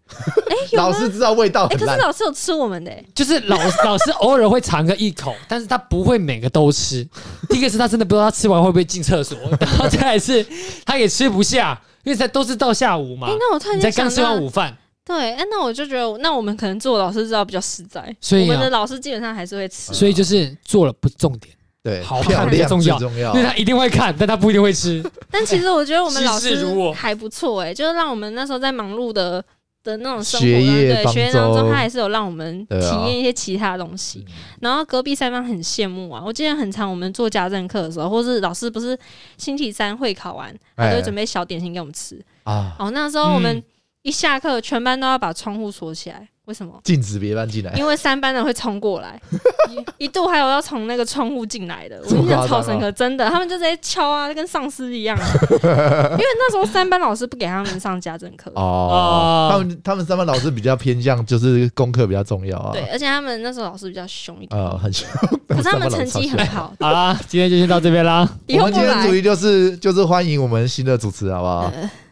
哎，老师知道味道很烂，可是老师有吃我们的，就是老 老师偶尔会尝个一口，但是他不会每个都吃。第一个是他真的不知道他吃完会不会进厕所，然后再来是他也吃不下，因为才都是到下午嘛。哎，那我突然才刚吃完午饭。对，哎，那我就觉得，那我们可能做老师知道比较实在，所以我们的老师基本上还是会吃。所以就是做了不重点，对，好看比较重要，因为他一定会看，但他不一定会吃。但其实我觉得我们 老师还不错，哎，就是让我们那时候在忙碌的。的那种生活，对学业当中，他还是有让我们体验一些其他东西。然后隔壁三班很羡慕啊！我记得很长，我们做家政课的时候，或是老师不是星期三会考完，他就会准备小点心给我们吃啊。哦，那时候我们一下课，全班都要把窗户锁起来。为什么禁止别班进来？因为三班的会冲过来，一度还有要从那个窗户进来的，我印象超深刻，真的，他们就直接敲啊，跟丧尸一样。因为那时候三班老师不给他们上家政课哦，他们他们三班老师比较偏向就是功课比较重要啊。对，而且他们那时候老师比较凶一点，很凶。可是他们成绩很好。好啦，今天就先到这边啦。我们今天主题就是就是欢迎我们新的主持人，好不好？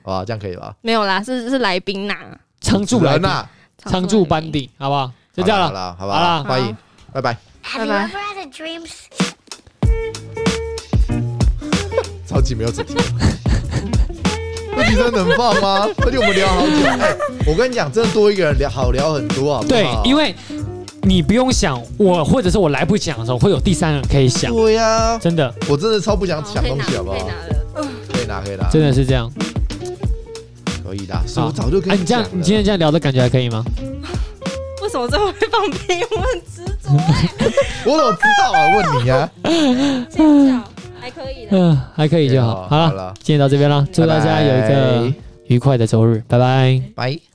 好吧，这样可以吧？没有啦，是是来宾呐，常驻来呐。常驻班底，好不好？就这样了，好了，好吧，欢迎，拜拜，拜拜。超级没有主题，这题真的能放吗？而且我们聊好久，哎，我跟你讲，真的多一个人聊，好聊很多啊。对，因为你不用想我，或者是我来不及讲的时候，会有第三人可以想。对呀，真的，我真的超不想想东西，好不好？可以拿，可以拿，真的是这样。可以的，我早就可以。哎，你这样，你今天这样聊的感觉还可以吗？为什么最后会放屁？我很执着。我怎么知道啊？问你啊。尖叫还可以的。嗯，还可以就好。好了，今天到这边了，祝大家有一个愉快的周日，拜拜，拜。